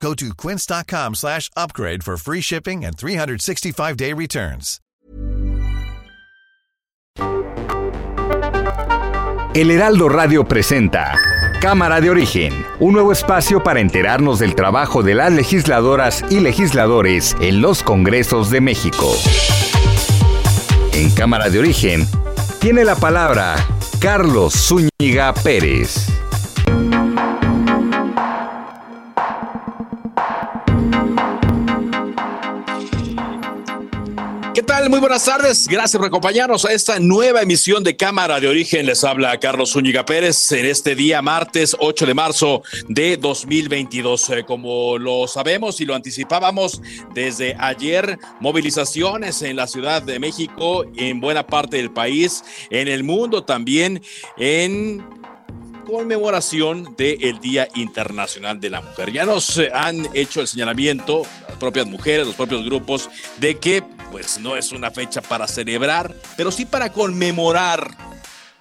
Go to quince.com slash upgrade for free shipping and 365-day returns. El Heraldo Radio presenta Cámara de Origen, un nuevo espacio para enterarnos del trabajo de las legisladoras y legisladores en los Congresos de México. En Cámara de Origen tiene la palabra Carlos Zúñiga Pérez. Muy buenas tardes. Gracias por acompañarnos a esta nueva emisión de Cámara de Origen. Les habla Carlos Zúñiga Pérez en este día martes 8 de marzo de 2022. Eh, como lo sabemos y lo anticipábamos desde ayer, movilizaciones en la Ciudad de México, en buena parte del país, en el mundo también, en conmemoración del Día Internacional de la Mujer. Ya nos eh, han hecho el señalamiento, las propias mujeres, los propios grupos, de que pues no es una fecha para celebrar, pero sí para conmemorar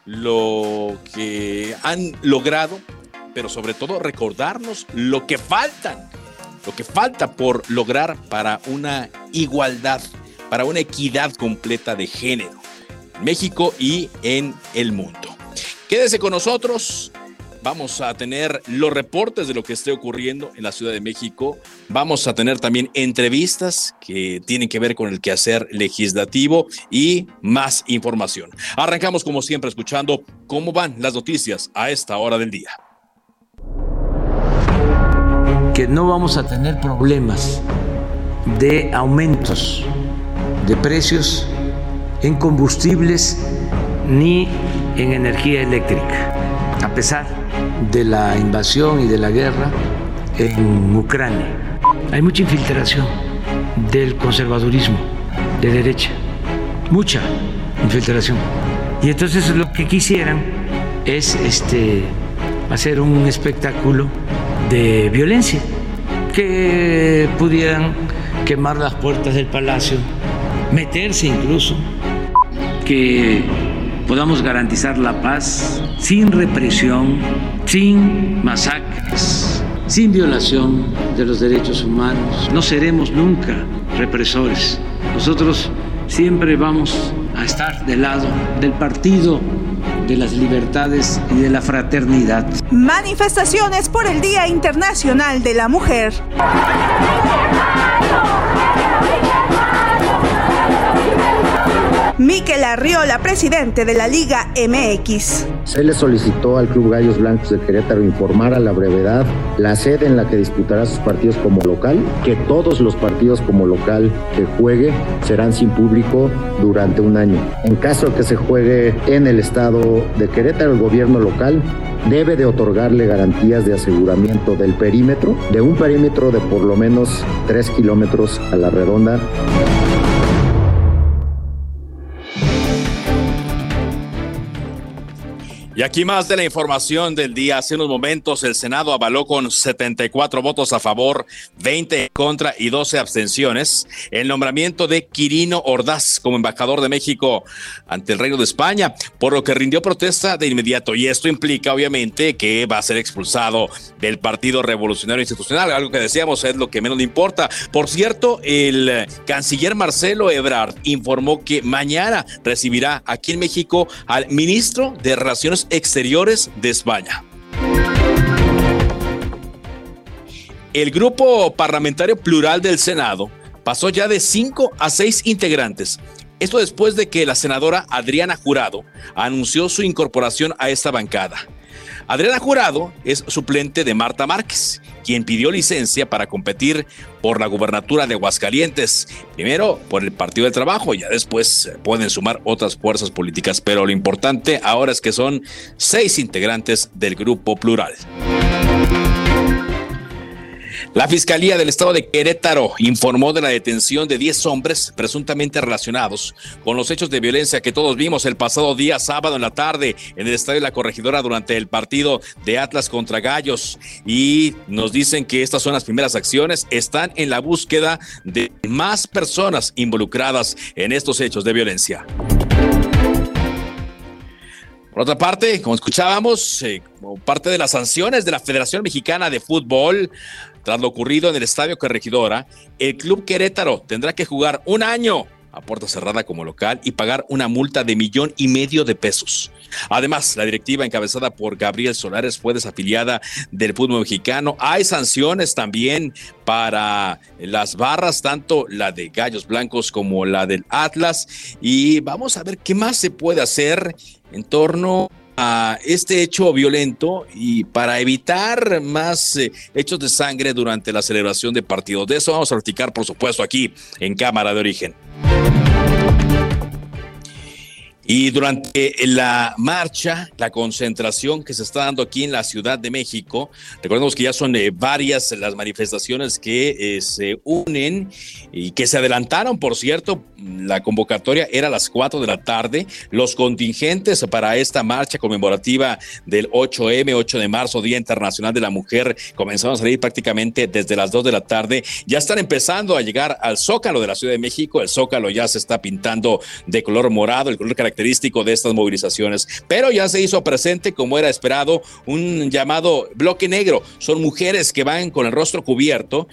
lo que han logrado, pero sobre todo recordarnos lo que faltan, lo que falta por lograr para una igualdad, para una equidad completa de género en México y en el mundo. Quédese con nosotros. Vamos a tener los reportes de lo que esté ocurriendo en la Ciudad de México. Vamos a tener también entrevistas que tienen que ver con el quehacer legislativo y más información. Arrancamos como siempre escuchando cómo van las noticias a esta hora del día. Que no vamos a tener problemas de aumentos de precios en combustibles ni en energía eléctrica, a pesar de la invasión y de la guerra en Ucrania. Hay mucha infiltración del conservadurismo de derecha, mucha infiltración. Y entonces lo que quisieran es este, hacer un espectáculo de violencia, que pudieran quemar las puertas del palacio, meterse incluso, que podamos garantizar la paz sin represión, sin masacres, sin violación de los derechos humanos. No seremos nunca represores. Nosotros siempre vamos a estar del lado del partido de las libertades y de la fraternidad. Manifestaciones por el Día Internacional de la Mujer. Miquel Arriola, presidente de la Liga MX. Se le solicitó al Club Gallos Blancos de Querétaro informar a la brevedad la sede en la que disputará sus partidos como local, que todos los partidos como local que juegue serán sin público durante un año. En caso de que se juegue en el estado de Querétaro, el gobierno local debe de otorgarle garantías de aseguramiento del perímetro, de un perímetro de por lo menos 3 kilómetros a la redonda. Y aquí más de la información del día. Hace unos momentos el Senado avaló con 74 votos a favor, 20 en contra y 12 abstenciones el nombramiento de Quirino Ordaz como embajador de México ante el Reino de España, por lo que rindió protesta de inmediato. Y esto implica obviamente que va a ser expulsado del Partido Revolucionario Institucional, algo que decíamos es lo que menos le importa. Por cierto, el canciller Marcelo Ebrard informó que mañana recibirá aquí en México al ministro de Relaciones Exteriores de España. El grupo parlamentario plural del Senado pasó ya de cinco a seis integrantes. Esto después de que la senadora Adriana Jurado anunció su incorporación a esta bancada. Adriana Jurado es suplente de Marta Márquez, quien pidió licencia para competir por la gubernatura de Aguascalientes. Primero por el Partido del Trabajo, ya después pueden sumar otras fuerzas políticas, pero lo importante ahora es que son seis integrantes del grupo plural. La Fiscalía del Estado de Querétaro informó de la detención de 10 hombres presuntamente relacionados con los hechos de violencia que todos vimos el pasado día sábado en la tarde en el Estadio de la Corregidora durante el partido de Atlas contra Gallos. Y nos dicen que estas son las primeras acciones. Están en la búsqueda de más personas involucradas en estos hechos de violencia. Por otra parte, como escuchábamos, eh, parte de las sanciones de la Federación Mexicana de Fútbol, tras lo ocurrido en el Estadio Corregidora, el Club Querétaro tendrá que jugar un año a puerta cerrada como local y pagar una multa de millón y medio de pesos. Además, la directiva encabezada por Gabriel Solares fue desafiliada del fútbol mexicano. Hay sanciones también para las barras, tanto la de Gallos Blancos como la del Atlas. Y vamos a ver qué más se puede hacer en torno a este hecho violento y para evitar más eh, hechos de sangre durante la celebración de partidos. De eso vamos a platicar, por supuesto, aquí en Cámara de Origen. Y durante la marcha, la concentración que se está dando aquí en la Ciudad de México, recordemos que ya son eh, varias las manifestaciones que eh, se unen y que se adelantaron, por cierto, la convocatoria era a las 4 de la tarde. Los contingentes para esta marcha conmemorativa del 8M, 8 de marzo, Día Internacional de la Mujer, comenzaron a salir prácticamente desde las 2 de la tarde. Ya están empezando a llegar al Zócalo de la Ciudad de México. El Zócalo ya se está pintando de color morado, el color característico característico de estas movilizaciones, pero ya se hizo presente, como era esperado, un llamado bloque negro. Son mujeres que van con el rostro cubierto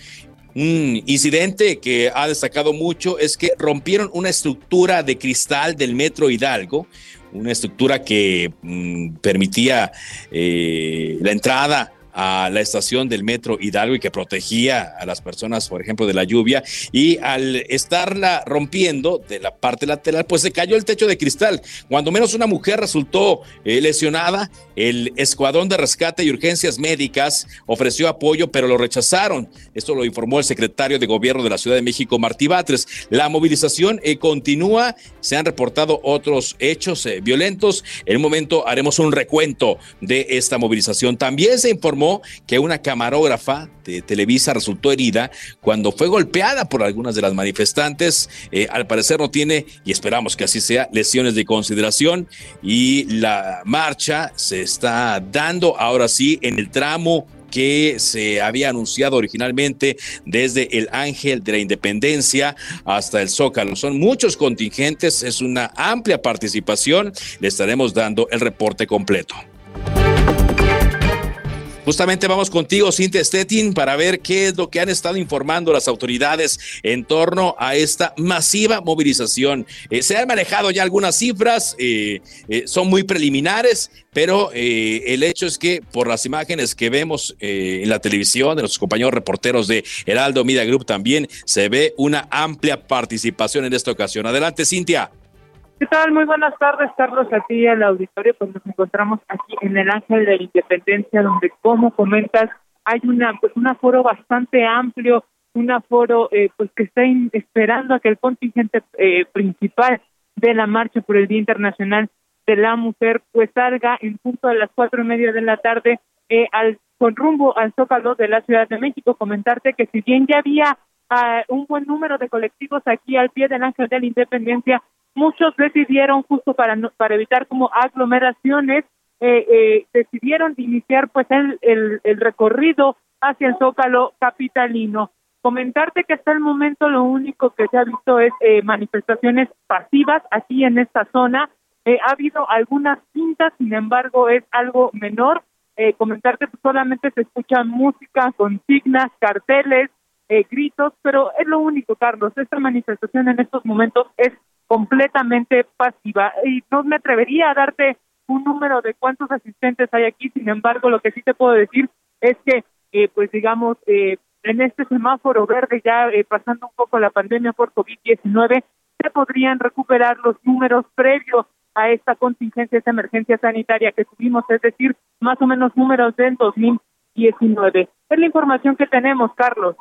un incidente que ha destacado mucho es que rompieron una estructura de cristal del metro Hidalgo, una estructura que mm, permitía eh, la entrada a la estación del metro Hidalgo y que protegía a las personas, por ejemplo, de la lluvia. Y al estarla rompiendo de la parte lateral, pues se cayó el techo de cristal. Cuando menos una mujer resultó eh, lesionada, el Escuadrón de Rescate y Urgencias Médicas ofreció apoyo, pero lo rechazaron. Esto lo informó el secretario de Gobierno de la Ciudad de México, Martí Batres. La movilización eh, continúa. Se han reportado otros hechos eh, violentos. En un momento haremos un recuento de esta movilización. También se informó que una camarógrafa de Televisa resultó herida cuando fue golpeada por algunas de las manifestantes. Eh, al parecer no tiene, y esperamos que así sea, lesiones de consideración. Y la marcha se está dando ahora sí en el tramo que se había anunciado originalmente desde el Ángel de la Independencia hasta el Zócalo. Son muchos contingentes, es una amplia participación. Le estaremos dando el reporte completo. Justamente vamos contigo, Cintia Stettin, para ver qué es lo que han estado informando las autoridades en torno a esta masiva movilización. Eh, se han manejado ya algunas cifras, eh, eh, son muy preliminares, pero el hecho es que por las imágenes que vemos en la televisión de los compañeros reporteros de Heraldo Media Group también se ve una amplia participación en esta ocasión. Adelante, Cintia. ¿Qué tal? Muy buenas tardes, Carlos, aquí ti el auditorio. Pues nos encontramos aquí en el Ángel de la Independencia, donde, como comentas, hay una pues un aforo bastante amplio, un aforo eh, pues que está esperando a que el contingente eh, principal de la marcha por el Día Internacional de la Mujer pues salga en punto a las cuatro y media de la tarde eh, al con rumbo al Zócalo de la Ciudad de México. Comentarte que si bien ya había ah, un buen número de colectivos aquí al pie del Ángel de la Independencia, muchos decidieron justo para para evitar como aglomeraciones eh, eh, decidieron iniciar pues el, el, recorrido hacia el zócalo capitalino. Comentarte que hasta el momento lo único que se ha visto es eh, manifestaciones pasivas aquí en esta zona. Eh, ha habido algunas cintas sin embargo es algo menor. Eh, comentarte que solamente se escucha música consignas carteles eh, gritos pero es lo único Carlos. Esta manifestación en estos momentos es completamente pasiva. Y no me atrevería a darte un número de cuántos asistentes hay aquí, sin embargo, lo que sí te puedo decir es que, eh, pues digamos, eh, en este semáforo verde, ya eh, pasando un poco la pandemia por COVID-19, se podrían recuperar los números previos a esta contingencia, esta emergencia sanitaria que tuvimos, es decir, más o menos números del 2019. Es la información que tenemos, Carlos.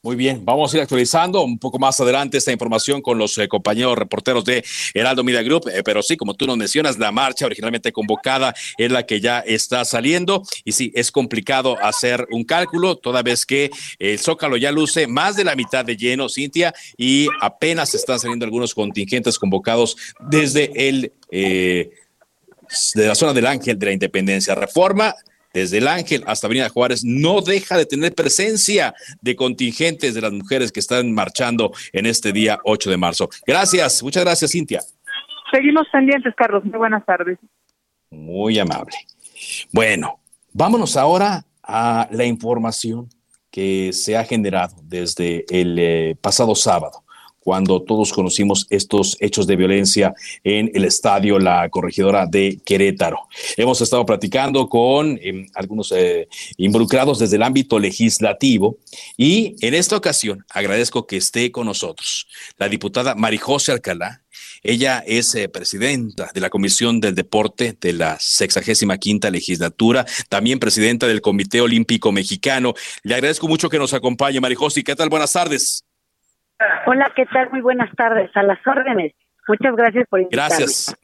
Muy bien, vamos a ir actualizando un poco más adelante esta información con los eh, compañeros reporteros de Heraldo Media Group, eh, pero sí, como tú nos mencionas, la marcha originalmente convocada es la que ya está saliendo y sí, es complicado hacer un cálculo toda vez que el Zócalo ya luce más de la mitad de lleno, Cintia, y apenas están saliendo algunos contingentes convocados desde el... Eh, de la zona del Ángel de la Independencia. Reforma desde el Ángel hasta Avenida Juárez, no deja de tener presencia de contingentes de las mujeres que están marchando en este día 8 de marzo. Gracias, muchas gracias, Cintia. Seguimos pendientes, Carlos. Muy buenas tardes. Muy amable. Bueno, vámonos ahora a la información que se ha generado desde el eh, pasado sábado cuando todos conocimos estos hechos de violencia en el estadio La Corregidora de Querétaro. Hemos estado platicando con em, algunos eh, involucrados desde el ámbito legislativo y en esta ocasión agradezco que esté con nosotros la diputada Marijose Alcalá. Ella es eh, presidenta de la Comisión del Deporte de la 65 quinta legislatura, también presidenta del Comité Olímpico Mexicano. Le agradezco mucho que nos acompañe, Marijose. ¿Qué tal? Buenas tardes. Hola, ¿qué tal? Muy buenas tardes. A las órdenes. Muchas gracias por invitarme. Gracias.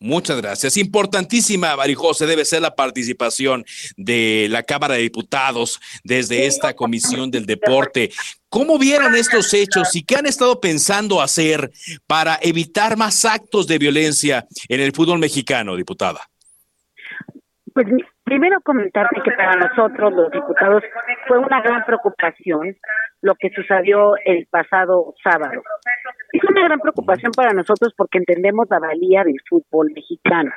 Muchas gracias. Importantísima, Marijose, debe ser la participación de la Cámara de Diputados desde esta Comisión del Deporte. ¿Cómo vieron estos hechos y qué han estado pensando hacer para evitar más actos de violencia en el fútbol mexicano, diputada? Pues primero comentarte que para nosotros los diputados fue una gran preocupación lo que sucedió el pasado sábado. Es una gran preocupación para nosotros porque entendemos la valía del fútbol mexicano,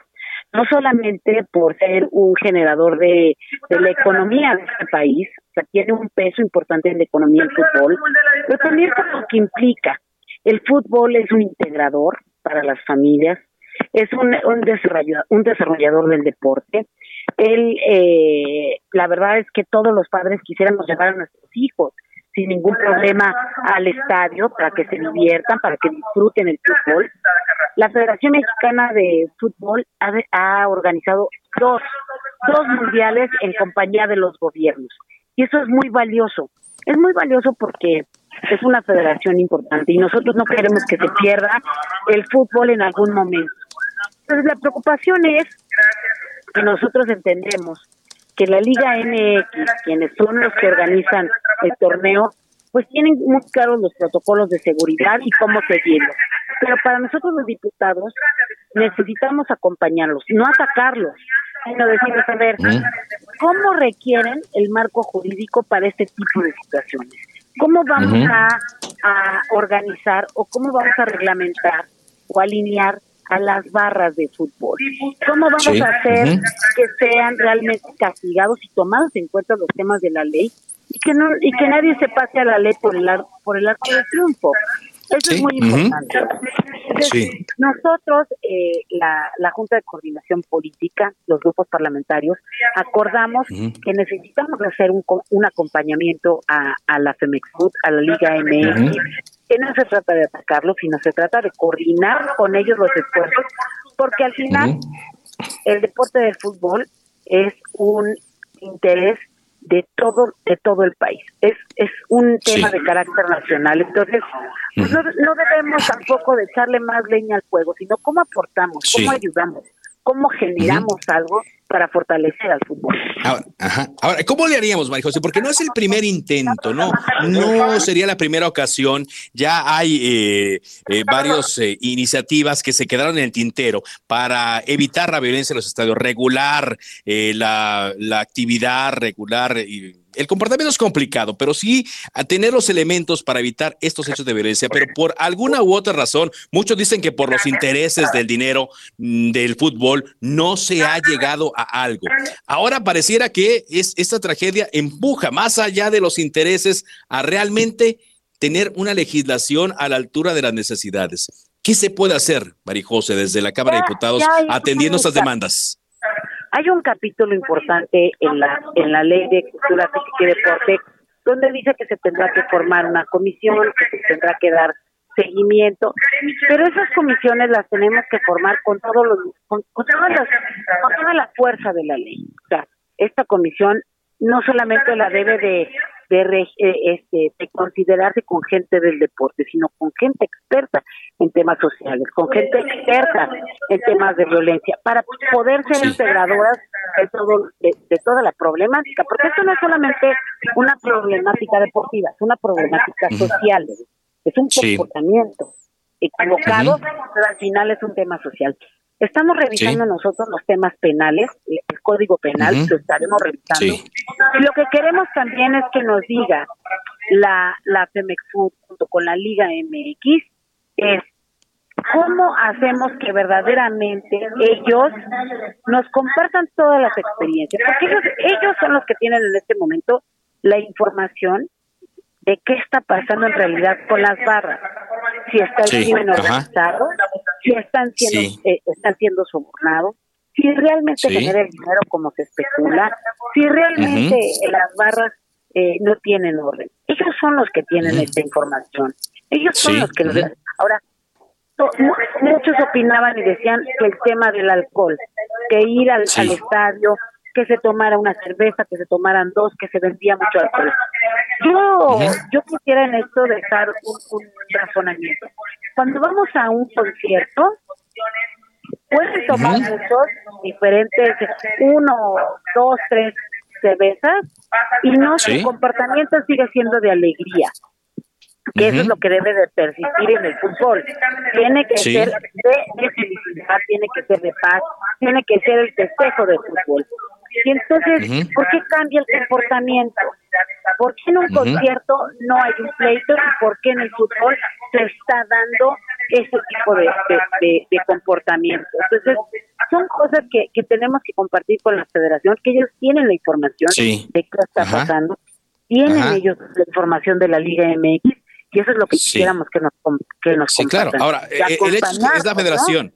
no solamente por ser un generador de, la economía de este país, o sea, tiene un peso importante en la economía del fútbol, pero también por lo que implica. El fútbol es un integrador para las familias, es un, un, desarrollador, un desarrollador del deporte. Él, eh, la verdad es que todos los padres quisiéramos llevar a nuestros hijos sin ningún problema al estadio para que se diviertan, para que disfruten el fútbol. La Federación Mexicana de Fútbol ha, organizado dos, dos mundiales en compañía de los gobiernos. Y eso es muy valioso. Es muy valioso porque es una federación importante y nosotros no queremos que se pierda el fútbol en algún momento. Entonces la preocupación es nosotros entendemos que la Liga MX, quienes son los que organizan el torneo, pues tienen muy claros los protocolos de seguridad y cómo seguirlos. Pero para nosotros los diputados necesitamos acompañarlos, no atacarlos, sino decirles, a ver, ¿cómo requieren el marco jurídico para este tipo de situaciones? ¿Cómo vamos a, a organizar o cómo vamos a reglamentar o alinear a las barras de fútbol. ¿Cómo vamos a hacer que sean realmente castigados y tomados en cuenta los temas de la ley y que no y que nadie se pase a la ley por el por el arco de triunfo? Eso es muy importante. Nosotros, eh, la, la Junta de Coordinación Política, los grupos parlamentarios, acordamos que necesitamos hacer un, un acompañamiento a, a la FEMEXFUT, a la Liga MX, que no se trata de atacarlos, sino se trata de coordinar con ellos los esfuerzos, porque al final el deporte del fútbol es un interés de todo de todo el país. Es es un tema de carácter nacional. Entonces, pues no, no, debemos tampoco de echarle más leña al fuego, sino cómo aportamos, cómo ayudamos, cómo generamos algo para fortalecer al fútbol. Ahora, ajá. Ahora, ¿cómo le haríamos, María José? Porque no es el primer intento, ¿no? No sería la primera ocasión. Ya hay eh, eh, varias eh, iniciativas que se quedaron en el tintero para evitar la violencia en los estadios, regular la, la actividad, regular y el comportamiento es complicado, pero sí a tener los elementos para evitar estos hechos de violencia. Pero por alguna u otra razón, muchos dicen que por los intereses del dinero mm, del fútbol no se ha llegado a algo. Ahora pareciera que es, esta tragedia empuja más allá de los intereses a realmente tener una legislación a la altura de las necesidades. ¿Qué se puede hacer, Marijose, desde la Cámara de Diputados atendiendo estas demandas? Hay un capítulo importante en la en la ley de cultura física y deporte donde dice que se tendrá que formar una comisión, que se tendrá que dar seguimiento, pero esas comisiones las tenemos que formar con todos los con, todas las, con toda la fuerza de la ley. O sea, esta comisión no solamente la debe de de, eh, este, de considerarse con gente del deporte, sino con gente experta en temas sociales, con gente experta en temas de violencia, para poder ser integradoras de, todo, de, toda la problemática, porque esto no es solamente una problemática deportiva, es una problemática social, es un comportamiento equivocado, pero al final es un tema social. Estamos revisando nosotros los temas penales, el código penal, lo estaremos revisando. Y lo que queremos también es que nos diga la, la junto con la Liga MX, es cómo hacemos que verdaderamente ellos nos compartan todas las experiencias, porque ellos, ellos son los que tienen en este momento la información de qué está pasando en realidad con las barras, si está el crimen organizado, si están siendo, eh, están siendo sobornados, si realmente genera el dinero como se especula, si realmente las barras eh, no tienen orden. Ellos son los que tienen esta información. Ellos son los que Ahora, muchos opinaban y decían que el tema del alcohol, que ir al, al estadio, que se tomara una cerveza, que se tomaran dos, que se vendía mucho alcohol. Yo, yo quisiera en esto dejar un, razonamiento. Cuando vamos a un concierto, pueden tomar muchos diferentes, uno, dos, tres cervezas, y no su comportamiento sigue siendo de alegría que eso es lo que debe de persistir en el fútbol. Tiene que ser de, felicidad, tiene que ser de paz, tiene que ser el festejo del fútbol. Y entonces, ¿por qué cambia el comportamiento? ¿Por qué en un concierto no hay un pleito y por qué en el fútbol se está dando ese tipo de, de, comportamiento? Entonces, son cosas que, que tenemos que compartir con la federación, que ellos tienen la información de qué está pasando, tienen ellos la información de la Liga MX y eso es lo que quisiéramos que nos que nos Sí, claro. Ahora, eh, el hecho es la federación.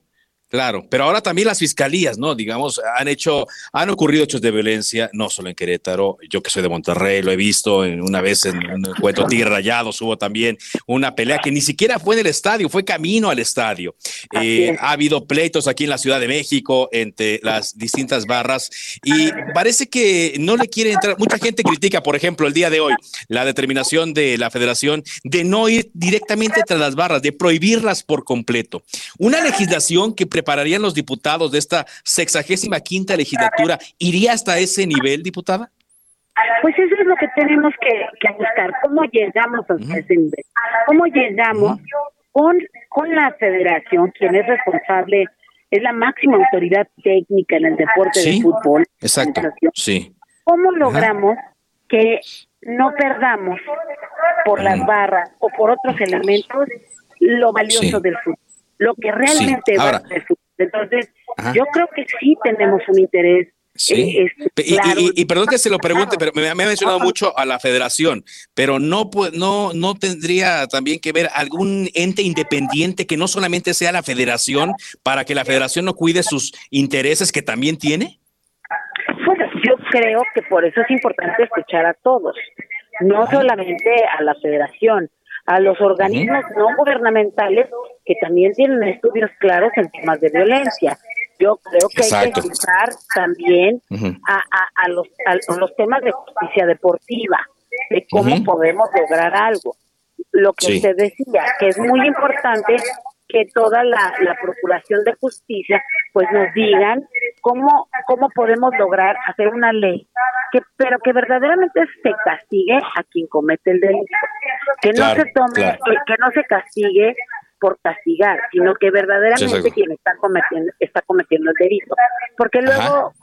Claro, pero ahora también las fiscalías, ¿no? Digamos, han hecho, han ocurrido hechos de violencia, no solo en Querétaro, yo que soy de Monterrey, lo he visto en, una vez en un encuentro Tigre Rayados, hubo también una pelea que ni siquiera fue en el estadio, fue camino al estadio. Eh, ha habido pleitos aquí en la Ciudad de México entre las distintas barras y parece que no le quiere entrar. Mucha gente critica, por ejemplo, el día de hoy, la determinación de la federación de no ir directamente tras las barras, de prohibirlas por completo. Una legislación que prepararían los diputados de esta sexagésima quinta legislatura iría hasta ese nivel, diputada? Pues eso es lo que tenemos que, buscar, cómo llegamos a ese nivel, cómo llegamos con, con la federación, quien es responsable, es la máxima autoridad técnica en el deporte de fútbol. Exacto, sí. ¿Cómo logramos que no perdamos por las barras o por otros elementos lo valioso del fútbol? lo que realmente va a Entonces, yo creo que sí tenemos un interés Sí. Eh, este, y, perdón que se lo pregunte, pero me, ha mencionado mucho a la federación, pero no, no, no tendría también que ver algún ente independiente que no solamente sea la federación para que la federación no cuide sus intereses que también tiene. Bueno, yo creo que por eso es importante escuchar a todos, no solamente a la federación, a los organismos no gubernamentales que también tienen estudios claros en temas de violencia. Yo creo que hay que escuchar también a, a, los, a, los temas de justicia deportiva, de cómo podemos lograr algo. Lo que usted decía, que es muy importante que toda la, la Procuración de Justicia pues nos digan cómo, cómo podemos lograr hacer una ley que pero que verdaderamente se castigue a quien comete el delito. Que no se tome que, no se castigue por castigar sino que verdaderamente quien está cometiendo está cometiendo el delito. Porque luego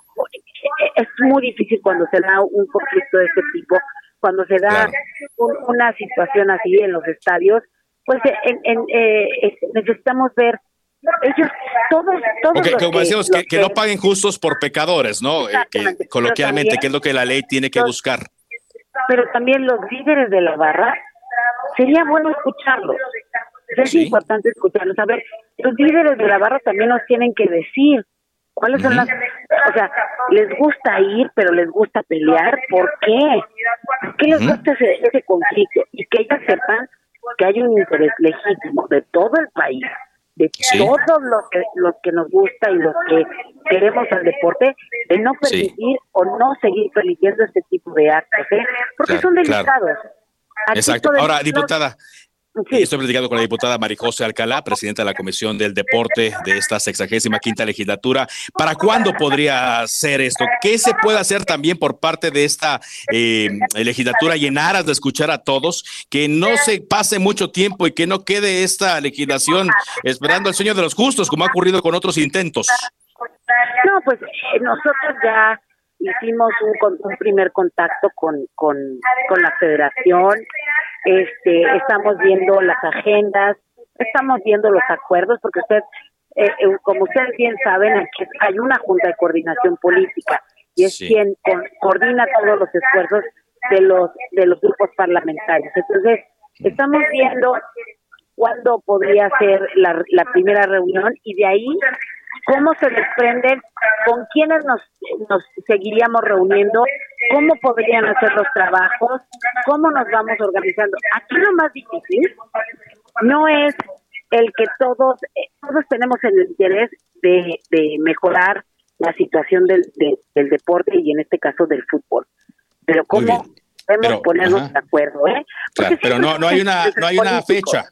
es muy difícil cuando se da un conflicto de este tipo cuando se da una situación así en los estadios pues en, en, eh, necesitamos ver ellos todos todos como decíamos que, no paguen justos por pecadores no eh, que, coloquialmente que es lo que la ley tiene que buscar. Pero también los líderes de la barra sería bueno escucharlos. Es importante escucharlos. A ver los líderes de la barra también nos tienen que decir cuáles son las o sea les gusta ir pero les gusta pelear por qué qué les gusta ese, ese conflicto y que ellos sepan que hay un interés legítimo de todo el país de todos los que, los que nos gusta y los que queremos al deporte, de no permitir o no seguir permitiendo este tipo de actos, ¿eh? porque son delicados. Exacto. Ahora, diputada, Estoy platicando con la diputada Marijose Alcalá, presidenta de la Comisión del Deporte de esta sexagésima quinta legislatura. ¿Para cuándo podría ser esto? ¿Qué se puede hacer también por parte de esta eh, legislatura y en aras de escuchar a todos? Que no se pase mucho tiempo y que no quede esta legislación esperando el sueño de los justos, como ha ocurrido con otros intentos. No, pues eh, nosotros ya hicimos un, un primer contacto con, con, con la federación este, estamos viendo las agendas, estamos viendo los acuerdos, porque usted, eh, eh, como ustedes bien saben, hay una junta de coordinación política y es quien coordina todos los esfuerzos de los de los grupos parlamentarios. Entonces, estamos viendo cuándo podría ser la, la primera reunión y de ahí cómo se desprenden, con quiénes nos, nos seguiríamos reuniendo, cómo podrían hacer los trabajos, cómo nos vamos organizando. Aquí lo más difícil no es el que todos, eh, todos tenemos el interés de, de mejorar la situación del, del deporte y en este caso del fútbol. Pero cómo podemos ponernos de acuerdo, ¿eh? pero no, no hay una, no hay una fecha.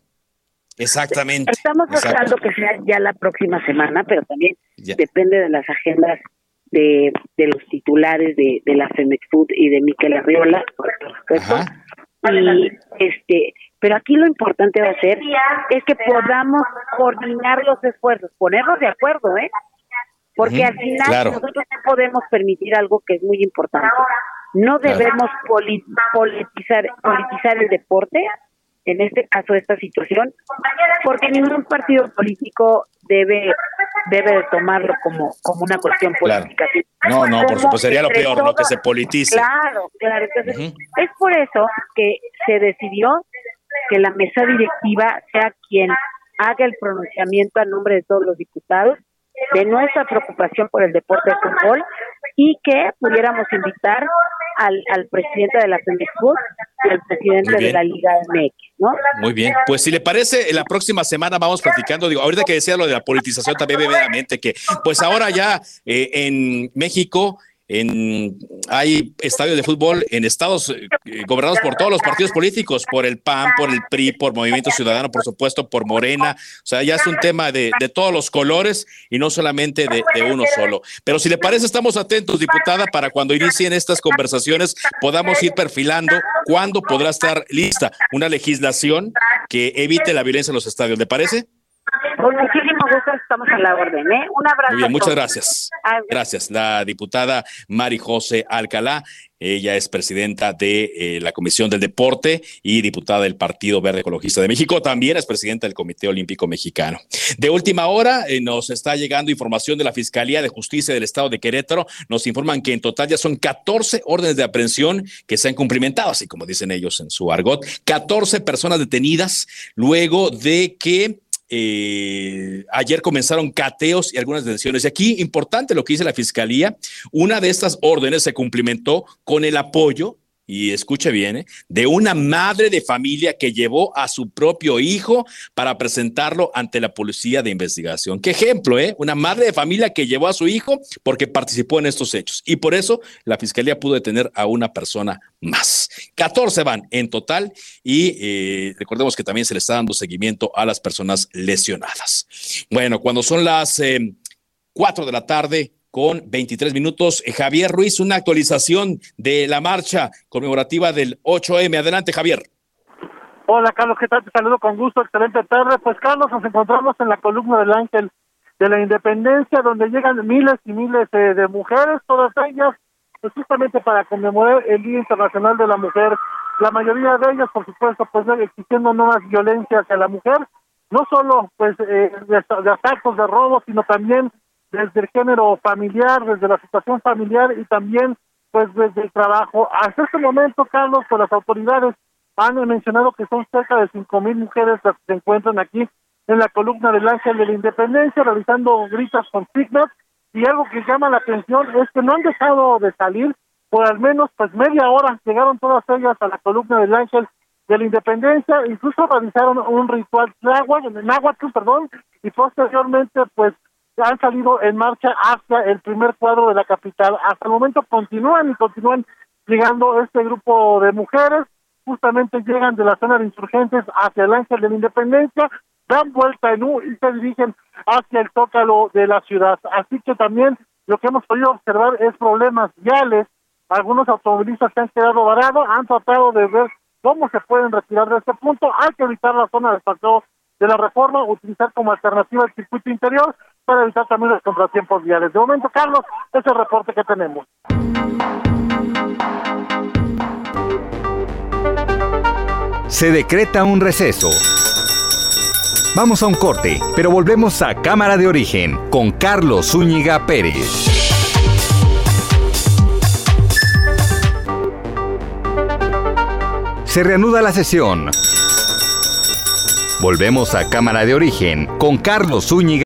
Exactamente. Estamos buscando que sea ya la próxima semana, pero también depende de las agendas de, de los titulares de, de la Food y de Miquel Arriola, por supuesto. Y este, pero aquí lo importante va a ser es que podamos coordinar los esfuerzos, ponernos de acuerdo, ¿eh? Porque al final nosotros no podemos permitir algo que es muy importante. No debemos politizar, politizar el deporte en este caso esta situación, porque ningún partido político debe debe de tomarlo como como una cuestión política. No, no, por supuesto sería lo peor, ¿no? Que se politice. Claro, claro. Entonces, es por eso que se decidió que la mesa directiva sea quien haga el pronunciamiento a nombre de todos los diputados de nuestra preocupación por el deporte de fútbol y que pudiéramos invitar al, al presidente de la FEMEXFUT y al presidente de la Liga MX, ¿no? Muy bien, pues si le parece, la próxima semana vamos platicando, digo, ahorita que decía lo de la politización también brevemente, que pues ahora ya eh, en México en, hay estadios de fútbol en estados eh, gobernados por todos los partidos políticos, por el PAN, por el PRI, por Movimiento Ciudadano, por supuesto, por Morena. O sea, ya es un tema de, de todos los colores y no solamente de, de, uno solo. Pero si le parece, estamos atentos, diputada, para cuando inicien estas conversaciones podamos ir perfilando cuándo podrá estar lista una legislación que evite la violencia en los estadios. ¿Le parece? Gusto estamos a la orden. ¿eh? Un abrazo. Muy bien, muchas gracias. Gracias. La diputada Mari José Alcalá, ella es presidenta de eh, la Comisión del Deporte y diputada del Partido Verde Ecologista de México. También es presidenta del Comité Olímpico Mexicano. De última hora eh, nos está llegando información de la Fiscalía de Justicia del Estado de Querétaro. Nos informan que en total ya son 14 órdenes de aprehensión que se han cumplimentado, así como dicen ellos en su argot. 14 personas detenidas luego de que eh, ayer comenzaron cateos y algunas detenciones. Y aquí, importante lo que dice la Fiscalía, una de estas órdenes se cumplimentó con el apoyo y escuche bien, ¿eh? de una madre de familia que llevó a su propio hijo para presentarlo ante la policía de investigación. Qué ejemplo, ¿eh? Una madre de familia que llevó a su hijo porque participó en estos hechos. Y por eso la fiscalía pudo detener a una persona más. 14 van en total y eh, recordemos que también se le está dando seguimiento a las personas lesionadas. Bueno, cuando son las eh, 4 de la tarde, con 23 minutos. Eh, Javier Ruiz, una actualización de la marcha conmemorativa del 8M. Adelante, Javier. Hola, Carlos, ¿qué tal? Te saludo con gusto, excelente tarde. Pues, Carlos, nos encontramos en la columna del Ángel de la Independencia, donde llegan miles y miles eh, de mujeres, todas ellas, pues justamente para conmemorar el Día Internacional de la Mujer. La mayoría de ellas, por supuesto, pues existiendo no más violencia hacia la mujer, no solo pues eh, de, de de robos, sino también desde el género familiar, desde la situación familiar y también pues desde el trabajo. Hasta este momento, Carlos, pues las autoridades han mencionado que son cerca de cinco mil mujeres las que se encuentran aquí en la columna del Ángel de la Independencia realizando gritas con signos y algo que llama la atención es que no han dejado de salir por al menos pues media hora llegaron todas ellas a la columna del Ángel de la independencia, incluso realizaron un ritual náhuatl, perdón, y posteriormente pues han salido en marcha hacia el primer cuadro de la capital. Hasta el momento continúan y continúan llegando este grupo de mujeres, justamente llegan de la zona de insurgentes hacia el Ángel de la Independencia, dan vuelta en U y se dirigen hacia el Zócalo de la ciudad. Así que también lo que hemos podido observar es problemas viales. Algunos automovilistas se han quedado varados, han tratado de ver cómo se pueden retirar de este punto. Hay que evitar la zona de paseo de la reforma, utilizar como alternativa el circuito interior para evitar también los contratiempos viales. De momento, Carlos, es el reporte que tenemos. Se decreta un receso. Vamos a un corte, pero volvemos a Cámara de Origen con Carlos Zúñiga Pérez. Se reanuda la sesión. Volvemos a Cámara de Origen con Carlos Zúñiga.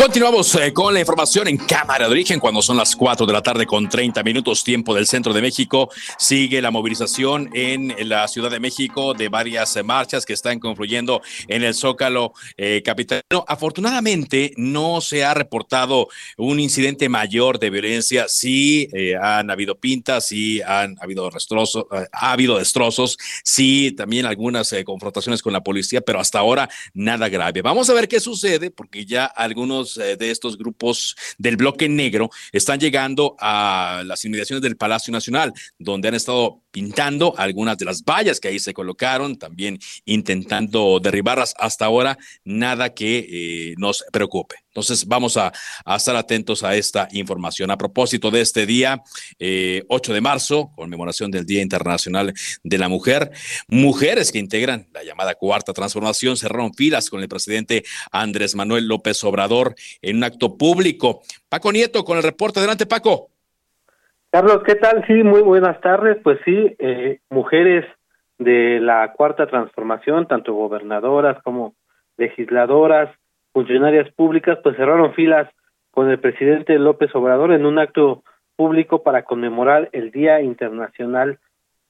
Continuamos eh, con la información en Cámara de Origen cuando son las 4 de la tarde con 30 minutos tiempo del centro de México. Sigue la movilización en la Ciudad de México de varias marchas que están confluyendo en el Zócalo eh, capitalino. Afortunadamente no se ha reportado un incidente mayor de violencia. Sí eh, han habido pintas, sí han habido destrozos, eh, ha habido destrozos, sí también algunas eh, confrontaciones con la policía, pero hasta ahora nada grave. Vamos a ver qué sucede porque ya algunos eh, de estos grupos del bloque negro están llegando a las inmediaciones del Palacio Nacional, donde han estado pintando algunas de las vallas que ahí se colocaron, también intentando derribarlas. Hasta ahora, nada que eh, nos preocupe. Entonces, vamos a, estar atentos a esta información. A propósito de este día, 8 eh, de marzo, conmemoración del Día Internacional de la Mujer, mujeres que integran la llamada Cuarta Transformación cerraron filas con el presidente Andrés Manuel López Obrador en un acto público. Paco Nieto con el reporte. Adelante, Paco. Carlos, ¿qué tal? Sí, muy buenas tardes. Pues sí, eh, mujeres de la Cuarta Transformación, tanto gobernadoras como legisladoras, funcionarias públicas, pues cerraron filas con el presidente López Obrador en un acto público para conmemorar el Día Internacional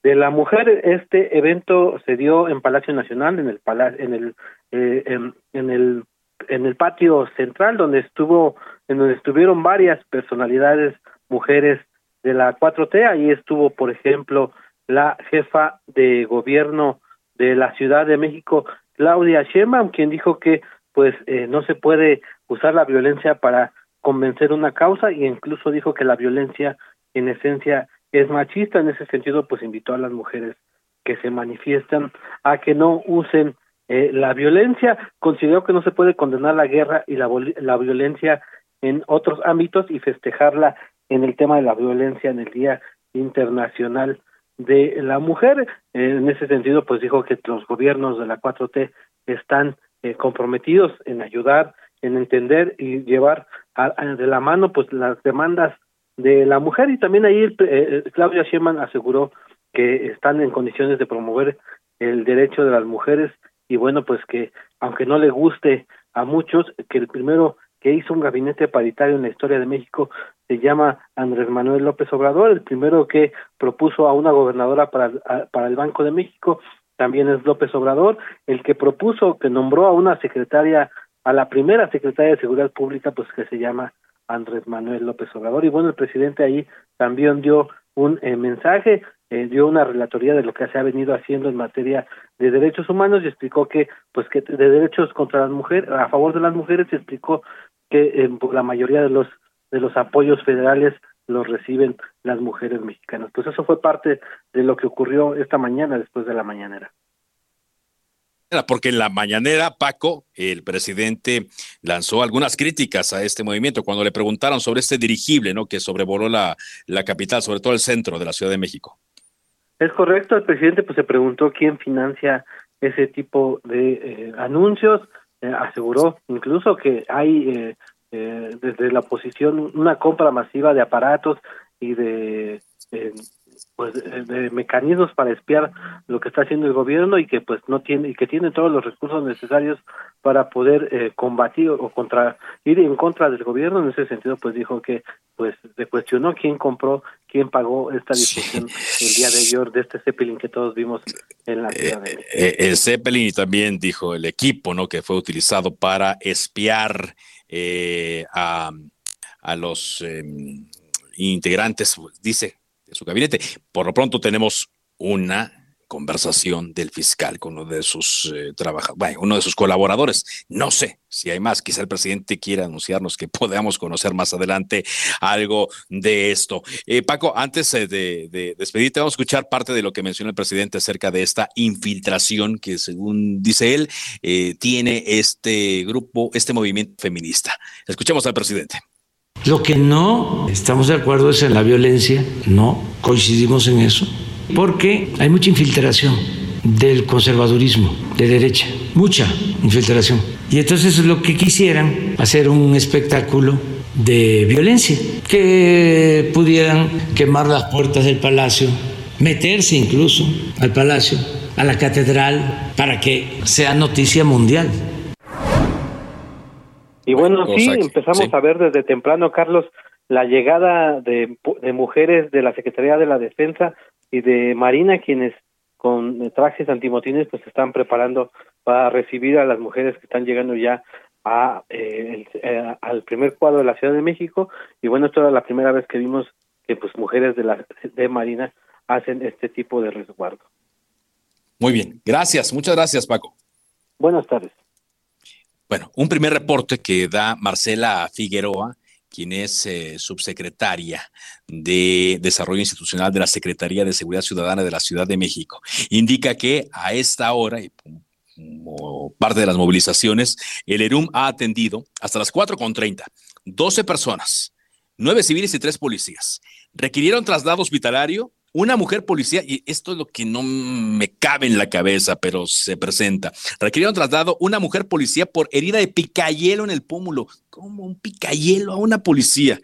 de la Mujer. Este evento se dio en Palacio Nacional, en el el eh, en, el en el patio central donde estuvo en donde estuvieron varias personalidades mujeres de la 4T. Ahí estuvo, por ejemplo, la jefa de gobierno de la Ciudad de México, Claudia Sheinbaum, quien dijo que pues eh, no se puede usar la violencia para convencer una causa y incluso dijo que la violencia en esencia es machista. En ese sentido, pues invitó a las mujeres que se manifiestan a que no usen eh, la violencia. Consideró que no se puede condenar la guerra y la, la violencia en otros ámbitos y festejarla en el tema de la violencia en el Día Internacional de la Mujer. En ese sentido, pues dijo que los gobiernos de la 4T están eh, comprometidos en ayudar, en entender y llevar de la mano pues las demandas de la mujer. Y también ahí eh, eh, Claudia Sheinbaum aseguró que están en condiciones de promover el derecho de las mujeres. Y bueno pues que aunque no le guste a muchos que el primero que hizo un gabinete paritario en la historia de México se llama Andrés Manuel López Obrador, el primero que propuso a una gobernadora para, para el Banco de México también es López Obrador, el que propuso, que nombró a una secretaria, a la primera secretaria de Seguridad Pública, pues que se llama Andrés Manuel López Obrador. Y bueno, el presidente ahí también dio un mensaje, dio una relatoría de lo que se ha venido haciendo en materia de derechos humanos y explicó que pues que de derechos contra las mujeres a favor de las mujeres y explicó que la mayoría de los de los apoyos federales los reciben las mujeres mexicanas. Pues eso fue parte de lo que ocurrió esta mañana después de la mañanera. Porque en la mañanera, Paco, el presidente lanzó algunas críticas a este movimiento cuando le preguntaron sobre este dirigible, ¿no? Que sobrevoló la, la capital, sobre todo el centro de la Ciudad de México. Es correcto, el presidente pues se preguntó quién financia ese tipo de eh, anuncios, eh, aseguró incluso que hay eh, eh, desde la oposición una compra masiva de aparatos y de eh, pues de mecanismos para espiar lo que está haciendo el gobierno y que pues no tiene y que tiene todos los recursos necesarios para poder eh, combatir o contra ir en contra del gobierno. En ese sentido pues dijo que pues se cuestionó quién compró quién pagó esta discusión el día de ayer de este Zeppelin que todos vimos en la ciudad de el Zeppelin y también dijo el equipo no que fue utilizado para espiar eh, a, a, los em, integrantes, dice, de su gabinete. Por lo pronto tenemos una conversación del fiscal con uno de sus eh, trabajadores, bueno, uno de sus colaboradores. No sé si hay más, quizá el presidente quiera anunciarnos que podamos conocer más adelante algo de esto. Eh, Paco, antes eh, de, de, despedirte, vamos a escuchar parte de lo que mencionó el presidente acerca de esta infiltración que, según dice él, tiene este grupo, este movimiento feminista. Escuchemos al presidente. Lo que no estamos de acuerdo es en la violencia, no coincidimos en eso porque hay mucha infiltración del conservadurismo de derecha, mucha infiltración. Y entonces lo que quisieran, hacer un espectáculo de violencia, que pudieran quemar las puertas del palacio, meterse incluso al palacio, a la catedral, para que sea noticia mundial. Y bueno, sí, empezamos a ver desde temprano, Carlos, la llegada de, de mujeres de la Secretaría de la Defensa y de Marina, quienes con trajes antimotines pues se están preparando para recibir a las mujeres que están llegando ya a eh, eh, al primer cuadro de la Ciudad de México y bueno esto era la primera vez que vimos que pues mujeres de la de Marina hacen este tipo de resguardo. Muy bien, gracias, muchas gracias Paco. Buenas tardes. Bueno, un primer reporte que da Marcela Figueroa quien es eh, subsecretaria de Desarrollo Institucional de la Secretaría de Seguridad Ciudadana de la Ciudad de México. Indica que a esta hora, como parte de las movilizaciones, el ERUM ha atendido hasta las 4.30, 12 personas, 9 civiles y 3 policías. Requirieron traslado hospitalario una mujer policía, y esto es lo que no me cabe en la cabeza, pero se presenta. Requirieron traslado una mujer policía por herida de picayelo en el pómulo como un picayelo a una policía.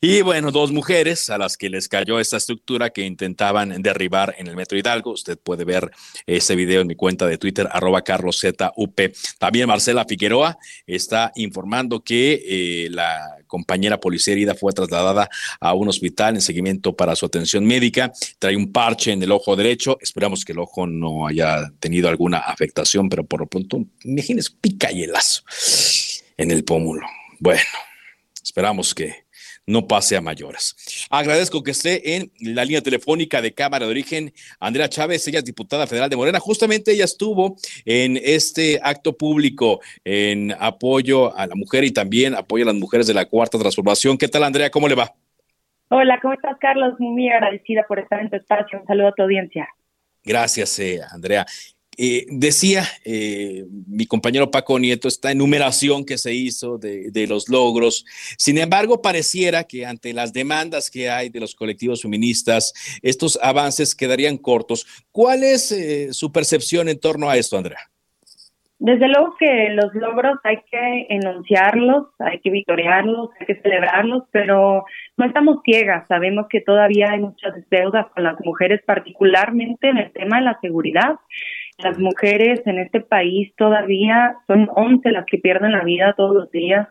Y bueno, dos mujeres a las que les cayó esta estructura que intentaban derribar en el Metro Hidalgo. Usted puede ver ese video en mi cuenta de Twitter, arroba carloszup. También Marcela Figueroa está informando que eh, la compañera policía herida fue trasladada a un hospital en seguimiento para su atención médica. Trae un parche en el ojo derecho. Esperamos que el ojo no haya tenido alguna afectación, pero por lo pronto, imagínese, picayelazo en el pómulo. Bueno, esperamos que no pase a mayores. Agradezco que esté en la línea telefónica de Cámara de Origen Andrea Chávez, ella es diputada federal de Morena. Justamente ella estuvo en este acto público en apoyo a la mujer y también apoyo a las mujeres de la Cuarta Transformación. ¿Qué tal, Andrea? ¿Cómo le va? Hola, ¿cómo estás, Carlos? Muy agradecida por estar en tu espacio. Un saludo a tu audiencia. Gracias, eh, Andrea. Eh, decía eh, mi compañero Paco Nieto esta enumeración que se hizo de, los logros. Sin embargo, pareciera que ante las demandas que hay de los colectivos feministas, estos avances quedarían cortos. ¿Cuál es eh, su percepción en torno a esto, Andrea? Desde luego que los logros hay que enunciarlos, hay que victoriarlos, hay que celebrarlos, pero no estamos ciegas. Sabemos que todavía hay muchas deudas con las mujeres, particularmente en el tema de la seguridad. Las mujeres en este país todavía son 11 las que pierden la vida todos los días,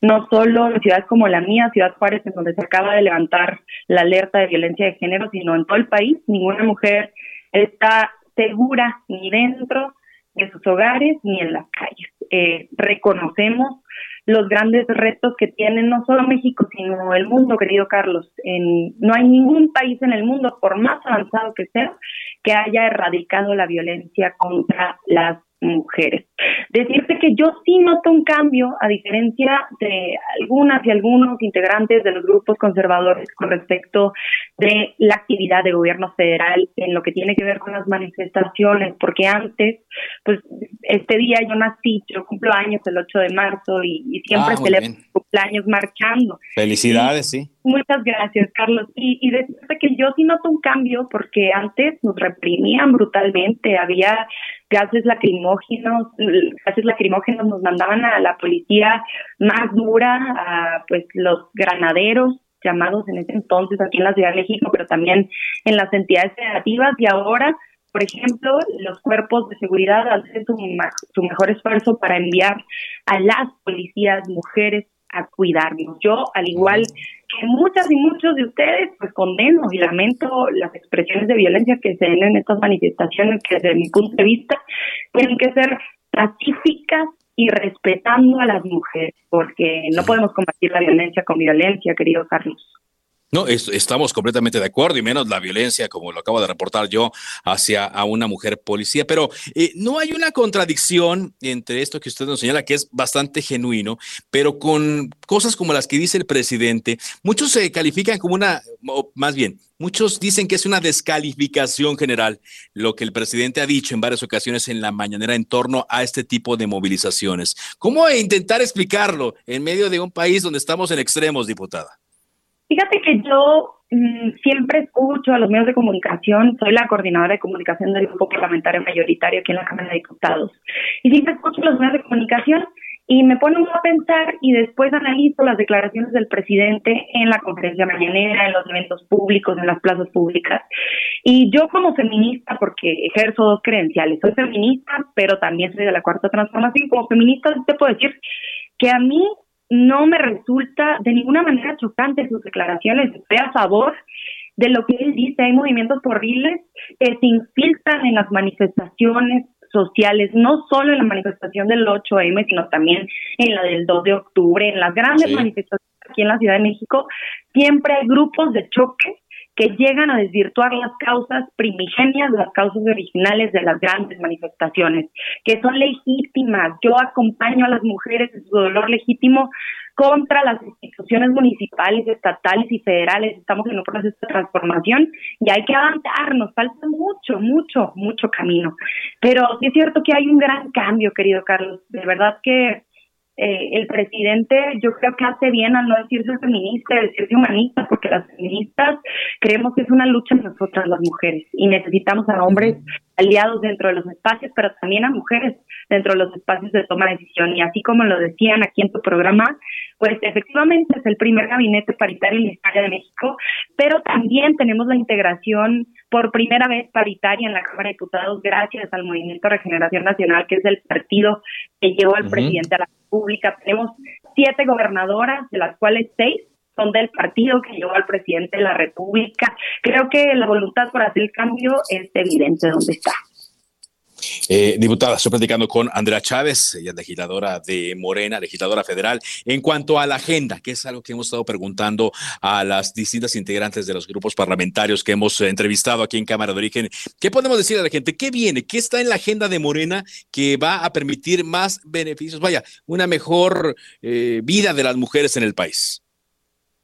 no solo en ciudades como la mía, Ciudad Juárez, en donde se acaba de levantar la alerta de violencia de género, sino en todo el país. Ninguna mujer está segura ni dentro de sus hogares ni en las calles. Eh, reconocemos los grandes retos que tiene no solo México, sino el mundo, querido Carlos. En, no hay ningún país en el mundo, por más avanzado que sea, que haya erradicado la violencia contra las mujeres. Decirte que yo sí noto un cambio, a diferencia de algunas y algunos integrantes de los grupos conservadores con respecto de la actividad de gobierno federal en lo que tiene que ver con las manifestaciones, porque antes, pues este día yo nací, yo cumplo años el 8 de marzo y, siempre ah, celebro cumpleaños marchando. Felicidades, sí. Muchas gracias, Carlos. Y, y decirte que yo sí noto un cambio porque antes nos reprimían brutalmente, había gases lacrimógenos, gases lacrimógenos nos mandaban a la policía más dura, a pues los granaderos llamados en ese entonces aquí en la Ciudad de México, pero también en las entidades federativas y ahora por ejemplo, los cuerpos de seguridad hacen su, su mejor esfuerzo para enviar a las policías mujeres a cuidarnos. Yo, al igual que muchas y muchos de ustedes, pues condeno y lamento las expresiones de violencia que se ven en estas manifestaciones que desde mi punto de vista tienen que ser pacíficas y respetando a las mujeres, porque no podemos combatir la violencia con violencia, querido Carlos. No, estamos completamente de acuerdo y menos la violencia, como lo acabo de reportar yo, hacia a una mujer policía. Pero eh, no hay una contradicción entre esto que usted nos señala, que es bastante genuino, pero con cosas como las que dice el presidente, muchos se califican como una, o más bien, muchos dicen que es una descalificación general lo que el presidente ha dicho en varias ocasiones en la mañanera en torno a este tipo de movilizaciones. ¿Cómo intentar explicarlo en medio de un país donde estamos en extremos, diputada? Fíjate que yo mm, siempre escucho a los medios de comunicación, soy la coordinadora de comunicación del grupo parlamentario mayoritario aquí en la Cámara de Diputados, y siempre escucho a los medios de comunicación y me ponen a pensar y después analizo las declaraciones del presidente en la conferencia mañanera, en los eventos públicos, en las plazas públicas. Y yo como feminista, porque ejerzo dos credenciales, soy feminista, pero también soy de la cuarta transformación, como feminista te puedo decir que a mí no me resulta de ninguna manera chocante sus declaraciones. Estoy a favor de lo que él dice. Hay movimientos horribles que se infiltran en las manifestaciones sociales, no solo en la manifestación del 8M, sino también en la del 2 de octubre, en las grandes manifestaciones aquí en la Ciudad de México. Siempre hay grupos de choque que llegan a desvirtuar las causas primigenias, las causas originales de las grandes manifestaciones, que son legítimas. Yo acompaño a las mujeres en su dolor legítimo contra las instituciones municipales, estatales y federales. Estamos en un proceso de transformación y hay que avanzar, nos falta mucho, mucho, mucho camino. Pero sí es cierto que hay un gran cambio, querido Carlos. De verdad que eh, el presidente yo creo que hace bien al no decirse feminista, decirse humanista, porque las feministas creemos que es una lucha de nosotras las mujeres y necesitamos a hombres aliados dentro de los espacios, pero también a mujeres dentro de los espacios de toma de decisión. Y así como lo decían aquí en tu programa, pues efectivamente es el primer gabinete paritario en la historia de México, pero también tenemos la integración por primera vez paritaria en la Cámara de Diputados gracias al Movimiento Regeneración Nacional, que es el partido que llevó al presidente a la República. Tenemos siete gobernadoras, de las cuales seis son del partido que llevó al presidente de la República. Creo que la voluntad por hacer el cambio es evidente donde está. Eh, diputada, estoy platicando con Andrea Chávez, ella es legisladora de Morena, legisladora federal. En cuanto a la agenda, que es algo que hemos estado preguntando a las distintas integrantes de los grupos parlamentarios que hemos entrevistado aquí en Cámara de Origen, ¿qué podemos decir a la gente? ¿Qué viene? ¿Qué está en la agenda de Morena que va a permitir más beneficios? Vaya, una mejor eh, vida de las mujeres en el país.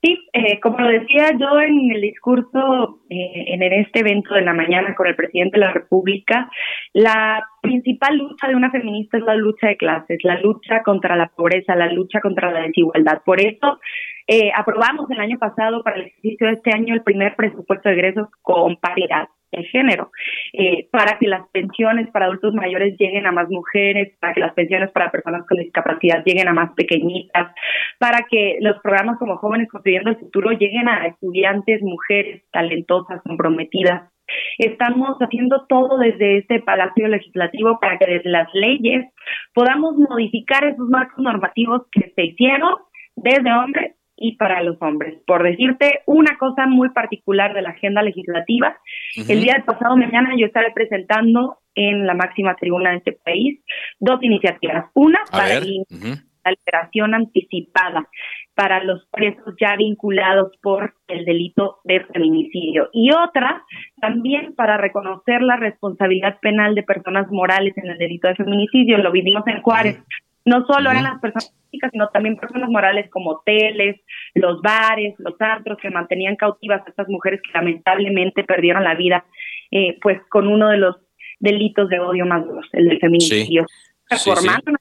Sí, eh, como lo decía yo en el discurso eh, en este evento de la mañana con el presidente de la República, la principal lucha de una feminista es la lucha de clases, la lucha contra la pobreza, la lucha contra la desigualdad. Por eso eh, aprobamos el año pasado para el ejercicio de este año el primer presupuesto de egresos con paridad de género, eh, para que las pensiones para adultos mayores lleguen a más mujeres, para que las pensiones para personas con discapacidad lleguen a más pequeñitas, para que los programas como Jóvenes Construyendo el Futuro lleguen a estudiantes, mujeres talentosas, comprometidas. Estamos haciendo todo desde este Palacio Legislativo para que desde las leyes podamos modificar esos marcos normativos que se hicieron desde hombres y para los hombres. Por decirte una cosa muy particular de la agenda legislativa, el día del pasado mañana yo estaré presentando en la máxima tribuna de este país dos iniciativas. Una para la liberación anticipada para los presos ya vinculados por el delito de feminicidio. Y otra, también para reconocer la responsabilidad penal de personas morales en el delito de feminicidio. Lo vivimos en Juárez. No solo eran las personas físicas, sino también personas morales como hoteles, los bares, los antros que mantenían cautivas a estas mujeres que lamentablemente perdieron la vida, eh, pues con uno de los delitos de odio más duros, el del feminicidio. Reformando una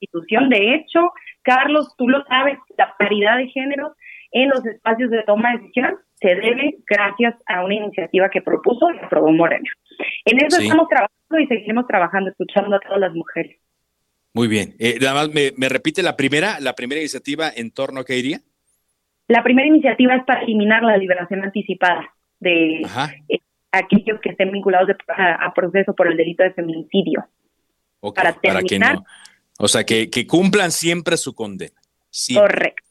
institución, de hecho, Carlos, tú lo sabes, la paridad de género en los espacios de toma de decisión se debe gracias a una iniciativa que propuso y aprobó Moreno. En eso estamos trabajando y seguiremos trabajando, escuchando a todas las mujeres. Muy bien. Eh, nada más me, repite la primera, la primera iniciativa en torno a qué iría. La primera iniciativa es para eliminar la liberación anticipada de eh, aquellos que estén vinculados a, proceso por el delito de feminicidio. para terminar. no. O sea, que, que cumplan siempre su condena. Correcto.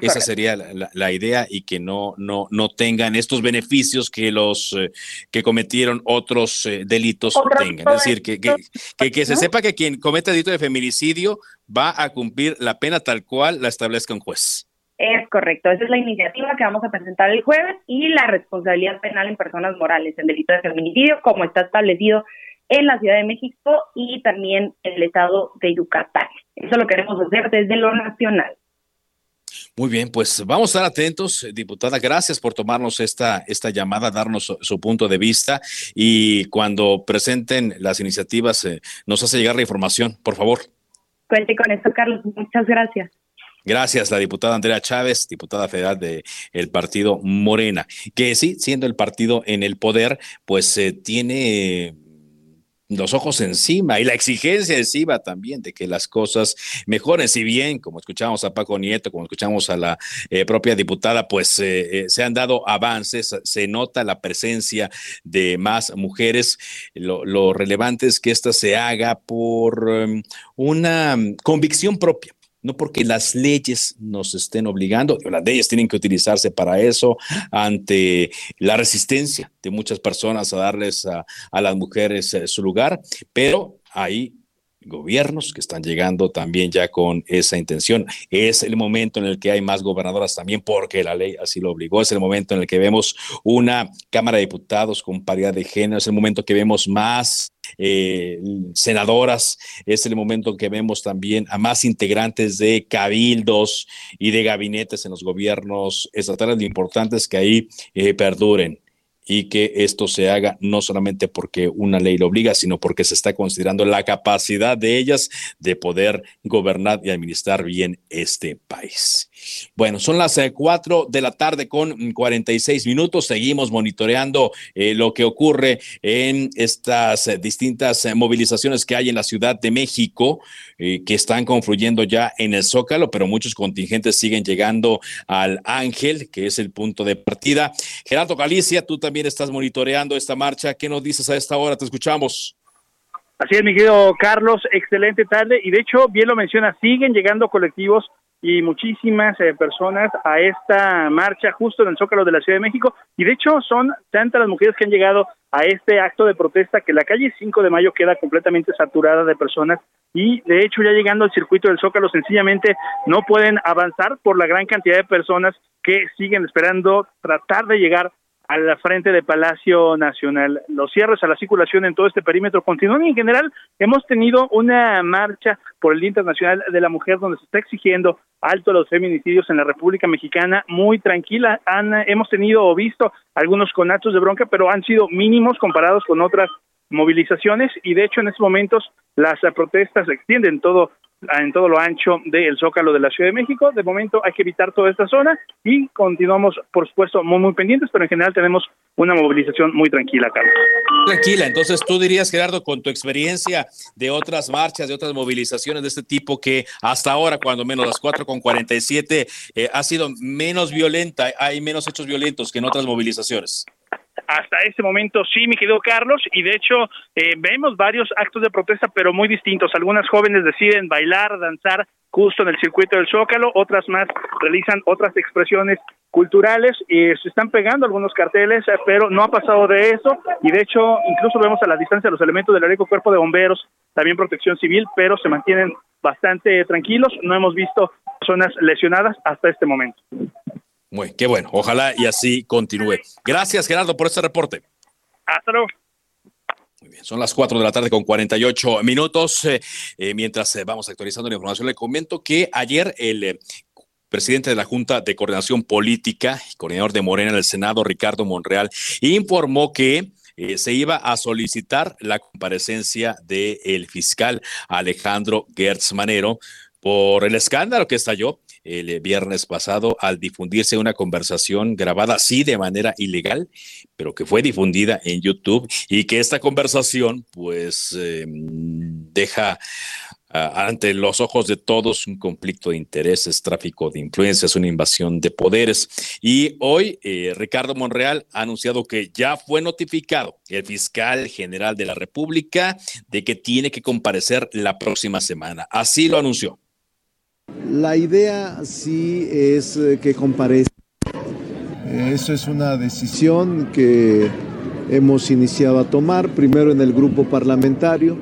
Esa sería la, idea y que no, no, no tengan estos beneficios que los eh, que cometieron otros eh, delitos tengan. Es decir, que, que, que, se sepa que quien comete delito de feminicidio va a cumplir la pena tal cual la establezca un juez. Es correcto, esa es la iniciativa que vamos a presentar el jueves y la responsabilidad penal en personas morales en delito de feminicidio, como está establecido en la Ciudad de México y también en el estado de Yucatán. Eso lo queremos hacer desde lo nacional. Muy bien, pues vamos a estar atentos, diputada. Gracias por tomarnos esta, esta llamada, darnos su, punto de vista y cuando presenten las iniciativas eh, nos hace llegar la información, por favor. Cuente con esto, Carlos. Muchas gracias. Gracias, la diputada Andrea Chávez, diputada federal del el partido Morena, que sí, siendo el partido en el poder, pues eh, tiene los ojos encima y la exigencia encima también de que las cosas mejoren. Si bien, como escuchamos a Paco Nieto, como escuchamos a la eh, propia diputada, pues eh, eh, se han dado avances, se nota la presencia de más mujeres. Lo, lo relevante es que esta se haga por um, una convicción propia no porque las leyes nos estén obligando, las leyes tienen que utilizarse para eso, ante la resistencia de muchas personas a darles a, las mujeres eh, su lugar, pero hay gobiernos que están llegando también ya con esa intención. Es el momento en el que hay más gobernadoras también porque la ley así lo obligó. Es el momento en el que vemos una Cámara de Diputados con paridad de género. Es el momento que vemos más eh, senadoras. Es el momento que vemos también a más integrantes de cabildos y de gabinetes en los gobiernos estatales. Lo importante es que ahí eh, perduren y que esto se haga no solamente porque una ley lo obliga, sino porque se está considerando la capacidad de ellas de poder gobernar y administrar bien este país. Bueno, son las eh, cuatro de la tarde con 46 minutos. Seguimos monitoreando eh, lo que ocurre en estas eh, distintas movilizaciones que hay en la Ciudad de México, que están confluyendo ya en el Zócalo, pero muchos contingentes siguen llegando al Ángel, que es el punto de partida. Gerardo Galicia, tú también estás monitoreando esta marcha. ¿Qué nos dices a esta hora? Te escuchamos. Así es, mi querido Carlos, excelente tarde. Y de hecho, bien lo menciona, siguen llegando colectivos y muchísimas eh, personas a esta marcha justo en el Zócalo de la Ciudad de México. Y de hecho, son tantas las mujeres que han llegado a este acto de protesta que la calle 5 de Mayo queda completamente saturada de personas. Y de hecho, ya llegando al circuito del Zócalo, sencillamente no pueden avanzar por la gran cantidad de personas que siguen esperando tratar de llegar a la frente de Palacio Nacional. Los cierres a la circulación en todo este perímetro continúan y en general hemos tenido una marcha por el Día Internacional de la Mujer donde se está exigiendo alto los feminicidios en la República Mexicana muy tranquila. Han, hemos tenido o visto algunos conatos de bronca, pero han sido mínimos comparados con otras movilizaciones y de hecho en estos momentos las protestas se extienden todo en todo lo ancho del Zócalo de la Ciudad de México. De momento hay que evitar toda esta zona y continuamos, por supuesto, muy, muy pendientes, pero en general tenemos una movilización muy tranquila, Carlos. Tranquila, entonces tú dirías, Gerardo, con tu experiencia de otras marchas, de otras movilizaciones de este tipo, que hasta ahora, cuando menos las 4 con 47, eh, ha sido menos violenta, hay menos hechos violentos que en otras movilizaciones hasta ese momento sí, mi querido Carlos, y de hecho eh, vemos varios actos de protesta, pero muy distintos. Algunas jóvenes deciden bailar, danzar justo en el circuito del Zócalo, otras más realizan otras expresiones culturales y se están pegando algunos carteles, eh, pero no ha pasado de eso y de hecho incluso vemos a la distancia los elementos del Areco Cuerpo de Bomberos, también Protección Civil, pero se mantienen bastante tranquilos, no hemos visto personas lesionadas hasta este momento. Muy, qué bueno, ojalá y así continúe. Gracias Gerardo por este reporte. Hasta luego. Muy bien, son las 4 de la tarde con 48 minutos. Eh, eh, mientras vamos actualizando la información, le comento que ayer el presidente de la Junta de Coordinación Política y coordinador de Morena en el Senado, Ricardo Monreal, informó que eh, se iba a solicitar la comparecencia del fiscal Alejandro Gertz Manero por el escándalo que estalló el viernes pasado al difundirse una conversación grabada así de manera ilegal, pero que fue difundida en YouTube y que esta conversación pues em, deja ante los ojos de todos un conflicto de intereses, tráfico de influencias, una invasión de poderes. Y hoy eh, Ricardo Monreal ha anunciado que ya fue notificado el fiscal general de la República de que tiene que comparecer la próxima semana. Así lo anunció. La idea sí es eh, que comparezca. Eso es una decisión que hemos iniciado a tomar, primero en el grupo parlamentario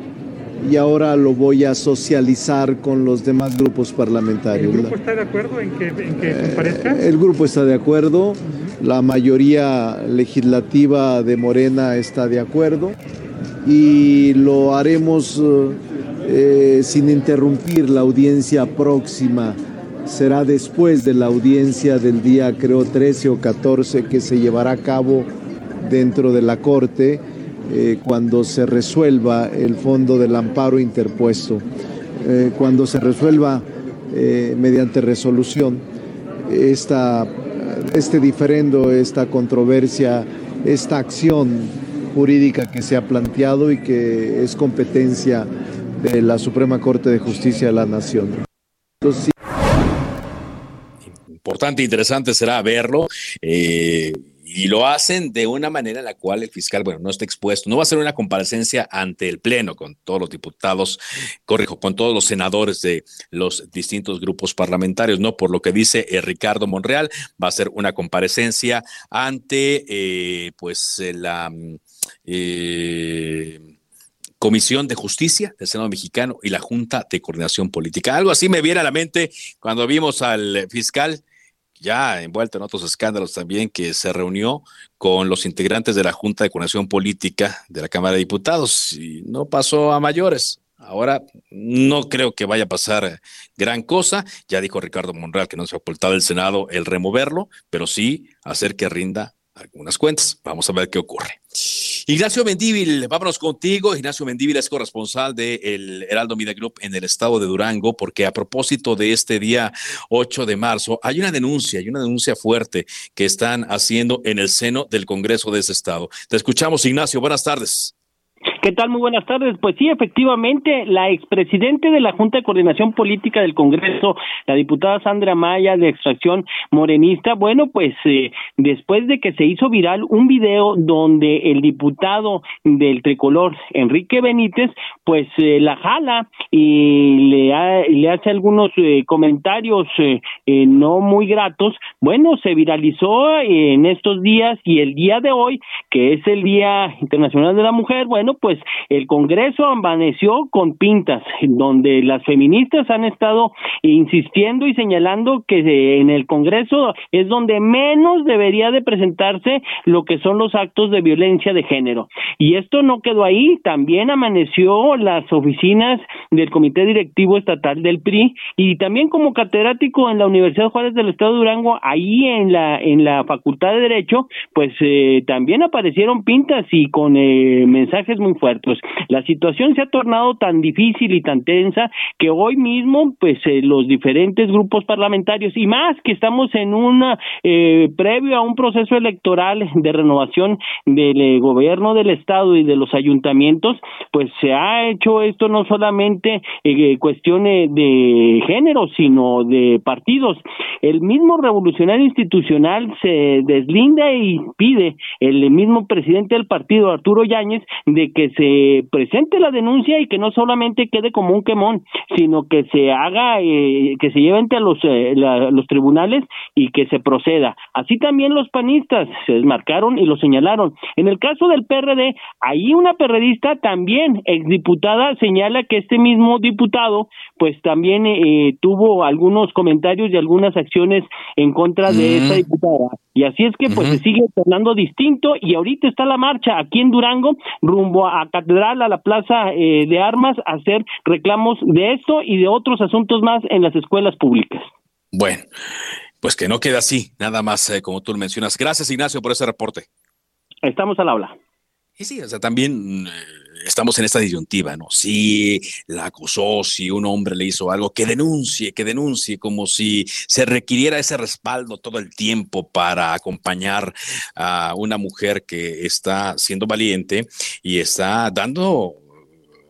y ahora lo voy a socializar con los demás grupos parlamentarios. ¿El grupo está de acuerdo en que, comparezca? el grupo está de acuerdo, la mayoría legislativa de Morena está de acuerdo y lo haremos eh, sin interrumpir la audiencia próxima. Será después de la audiencia del día, creo, 13 o 14 que se llevará a cabo dentro de la Corte eh, cuando se resuelva el fondo del amparo interpuesto, eh, cuando se resuelva mediante resolución este diferendo, esta controversia, esta acción jurídica que se ha planteado y que es competencia de la Suprema Corte de Justicia de la Nación. Importante, interesante será verlo y lo hacen de una manera en la cual el fiscal, bueno, no está expuesto. No va a ser una comparecencia ante el Pleno con todos los diputados, corrijo, con todos los senadores de los distintos grupos parlamentarios, ¿no? Por lo que dice eh, Ricardo Monreal, va a ser una comparecencia ante, eh, pues, eh, la... Comisión de Justicia del Senado Mexicano y la Junta de Coordinación Política. Algo así me viene a la mente cuando vimos al fiscal ya envuelto en otros escándalos también, que se reunió con los integrantes de la Junta de Coordinación Política de la Cámara de Diputados y no pasó a mayores. Ahora no creo que vaya a pasar gran cosa. Ya dijo Ricardo Monreal que no se ha ocultado el Senado el removerlo, pero sí hacer que rinda algunas cuentas. Vamos a ver qué ocurre. Ignacio Mendívil, vámonos contigo. Ignacio Mendívil es corresponsal del Heraldo Media Group en el estado de Durango, porque a propósito de este día 8 de marzo, hay una denuncia, hay una denuncia fuerte que están haciendo en el seno del Congreso de ese estado. Te escuchamos, Ignacio. Buenas tardes. ¿Qué tal? Muy buenas tardes. Pues sí, efectivamente, la expresidente de la Junta de Coordinación Política del Congreso, la diputada Sandra Maya, de extracción morenista, bueno, pues eh, después de que se hizo viral un video donde el diputado del tricolor, Enrique Benítez, pues eh, la jala y le, le hace algunos eh, comentarios no muy gratos, bueno, se viralizó en estos días y el día de hoy, que es el Día Internacional de la Mujer, bueno, pues el Congreso amaneció con pintas, donde las feministas han estado insistiendo y señalando que en el Congreso es donde menos debería de presentarse lo que son los actos de violencia de género. Y esto no quedó ahí, también amaneció las oficinas del Comité Directivo Estatal del PRI y también como catedrático en la Universidad Juárez del Estado de Durango, ahí en la en la Facultad de Derecho, pues eh, también aparecieron pintas y con eh, mensajes muy fuertes. La situación se ha tornado tan difícil y tan tensa que hoy mismo, pues eh, los diferentes grupos parlamentarios y más que estamos en una eh, previo a un proceso electoral de renovación del eh, gobierno del estado y de los ayuntamientos, pues se ha hecho esto no solamente eh, cuestiones de género, sino de partidos. El mismo revolucionario institucional se deslinda y pide el mismo presidente del partido, Arturo Yáñez, de que que se presente la denuncia y que no solamente quede como un quemón, sino que se haga, eh, que se lleve ante los, eh, los tribunales y que se proceda. Así también los panistas se desmarcaron y lo señalaron. En el caso del PRD, ahí una perredista también, exdiputada, señala que este mismo diputado, pues también eh, tuvo algunos comentarios y algunas acciones en contra de esa diputada. Y así es que pues se sigue tornando distinto y ahorita está la marcha aquí en Durango rumbo a Catedral, a la Plaza eh, de Armas, a hacer reclamos de esto y de otros asuntos más en las escuelas públicas. Bueno, pues que no quede así, nada más eh, como tú lo mencionas. Gracias Ignacio por ese reporte. Estamos al habla. Y sí, o sea, también eh, estamos en esta disyuntiva, ¿no? Si la acusó, si un hombre le hizo algo, que denuncie, que denuncie, como si se requiriera ese respaldo todo el tiempo para acompañar a una mujer que está siendo valiente y está dando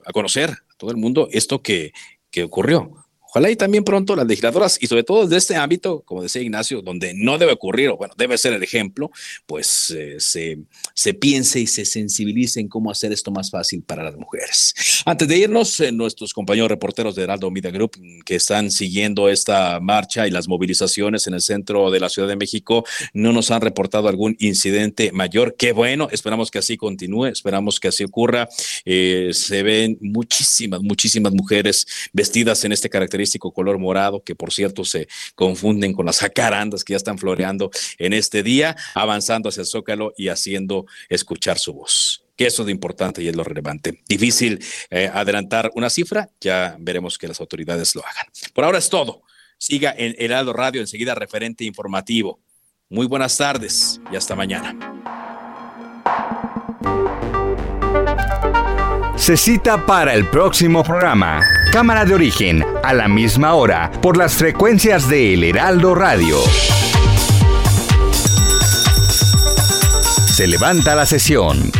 a conocer a todo el mundo esto que, que ocurrió. Ojalá y también pronto las legisladoras y sobre todo desde este ámbito, como decía Ignacio, donde no debe ocurrir, o bueno, debe ser el ejemplo, pues eh, se, se piense y se sensibilice en cómo hacer esto más fácil para las mujeres. Antes de irnos, eh, nuestros compañeros reporteros de Heraldo Media Group que están siguiendo esta marcha y las movilizaciones en el centro de la Ciudad de México no nos han reportado algún incidente mayor. Qué bueno, esperamos que así continúe, esperamos que así ocurra. Eh, se ven muchísimas, muchísimas mujeres vestidas en este carácter color morado, que por cierto se confunden con las jacarandas que ya están floreando en este día, avanzando hacia el zócalo y haciendo escuchar su voz que eso es lo importante y es lo relevante. Difícil eh, adelantar una cifra, ya veremos que las autoridades lo hagan. Por ahora es todo. Siga en Heraldo Radio, enseguida referente informativo. Muy buenas tardes y hasta mañana. Se cita para el próximo programa. Cámara de origen, a la misma hora, por las frecuencias de El Heraldo Radio. Se levanta la sesión.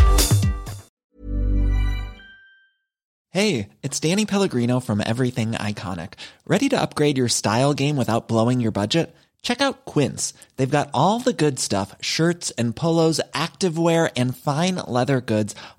Hey, it's Danny Pellegrino from Everything Iconic. ¿Ready to upgrade your style game without blowing your budget? Check out Quince. They've got all the good stuff shirts and polos, activewear, and fine leather goods